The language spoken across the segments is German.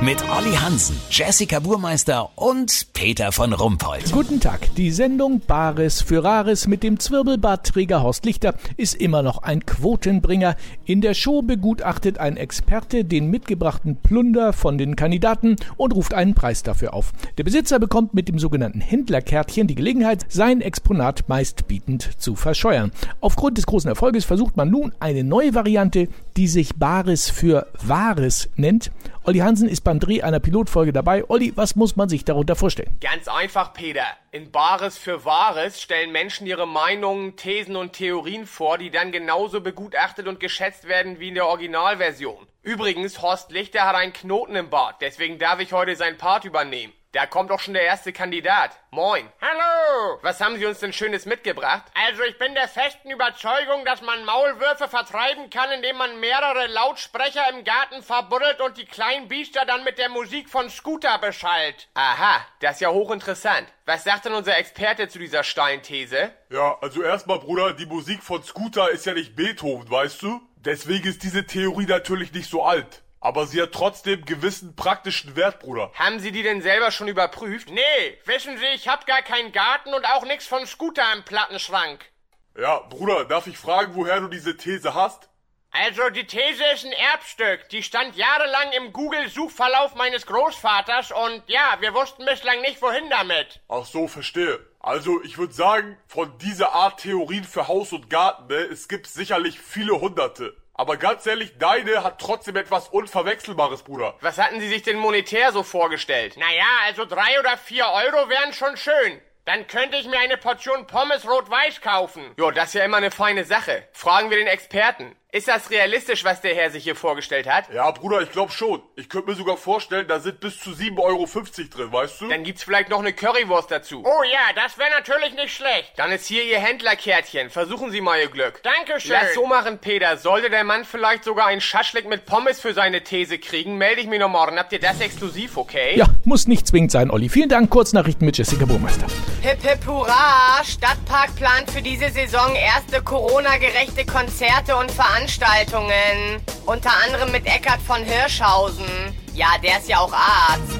Mit Olli Hansen, Jessica Burmeister und Peter von Rumpold. Guten Tag. Die Sendung Bares für Rares mit dem Zwirbelbartträger Horst Lichter ist immer noch ein Quotenbringer. In der Show begutachtet ein Experte den mitgebrachten Plunder von den Kandidaten und ruft einen Preis dafür auf. Der Besitzer bekommt mit dem sogenannten Händlerkärtchen die Gelegenheit, sein Exponat meistbietend zu verscheuern. Aufgrund des großen Erfolges versucht man nun eine neue Variante, die sich Bares für Wahres nennt. Olli Hansen ist beim Dreh einer Pilotfolge dabei. Olli, was muss man sich darunter vorstellen? Ganz einfach, Peter. In Bares für Wahres stellen Menschen ihre Meinungen, Thesen und Theorien vor, die dann genauso begutachtet und geschätzt werden wie in der Originalversion. Übrigens, Horst Lichter hat einen Knoten im Bart, deswegen darf ich heute seinen Part übernehmen. Da kommt auch schon der erste Kandidat. Moin. Hallo! Was haben Sie uns denn Schönes mitgebracht? Also ich bin der festen Überzeugung, dass man Maulwürfe vertreiben kann, indem man mehrere Lautsprecher im Garten verbuddelt und die kleinen Biester dann mit der Musik von Scooter beschallt. Aha, das ist ja hochinteressant. Was sagt denn unser Experte zu dieser Steinthese? Ja, also erstmal, Bruder, die Musik von Scooter ist ja nicht Beethoven, weißt du? Deswegen ist diese Theorie natürlich nicht so alt. Aber sie hat trotzdem gewissen praktischen Wert, Bruder. Haben Sie die denn selber schon überprüft? Nee, wissen Sie, ich hab gar keinen Garten und auch nix von Scooter im Plattenschrank. Ja, Bruder, darf ich fragen, woher du diese These hast? Also die These ist ein Erbstück. Die stand jahrelang im Google-Suchverlauf meines Großvaters und ja, wir wussten bislang nicht, wohin damit. Ach so, verstehe. Also, ich würde sagen, von dieser Art Theorien für Haus und Garten, ne, es gibt sicherlich viele hunderte. Aber ganz ehrlich, deine hat trotzdem etwas Unverwechselbares, Bruder. Was hatten Sie sich denn monetär so vorgestellt? Naja, also drei oder vier Euro wären schon schön. Dann könnte ich mir eine Portion Pommes rot-weiß kaufen. Jo, das ist ja immer eine feine Sache. Fragen wir den Experten. Ist das realistisch, was der Herr sich hier vorgestellt hat? Ja, Bruder, ich glaube schon. Ich könnte mir sogar vorstellen, da sind bis zu 7,50 Euro drin, weißt du? Dann gibt's vielleicht noch eine Currywurst dazu. Oh ja, das wäre natürlich nicht schlecht. Dann ist hier Ihr Händlerkärtchen. Versuchen Sie mal Ihr Glück. Dankeschön. Lass so machen, Peter. Sollte der Mann vielleicht sogar einen Schaschlik mit Pommes für seine These kriegen, melde ich mich noch morgen. Habt ihr das exklusiv, okay? Ja, muss nicht zwingend sein, Olli. Vielen Dank. Kurznachrichten mit Jessica Burmeister. Hip hip hurra! Stadtpark plant für diese Saison erste Corona-gerechte Konzerte und Veranstaltungen. Unter anderem mit Eckart von Hirschhausen. Ja, der ist ja auch Arzt.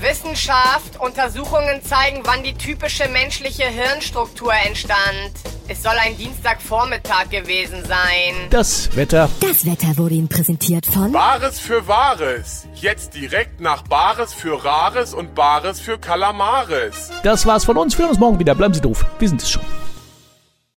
Wissenschaft, Untersuchungen zeigen, wann die typische menschliche Hirnstruktur entstand. Es soll ein Dienstagvormittag gewesen sein. Das Wetter. Das Wetter wurde Ihnen präsentiert von Bares für Wahres. Jetzt direkt nach Bares für Rares und Bares für Kalamares. Das war's von uns. Wir hören uns morgen wieder. Bleiben Sie doof. Wir sind es schon.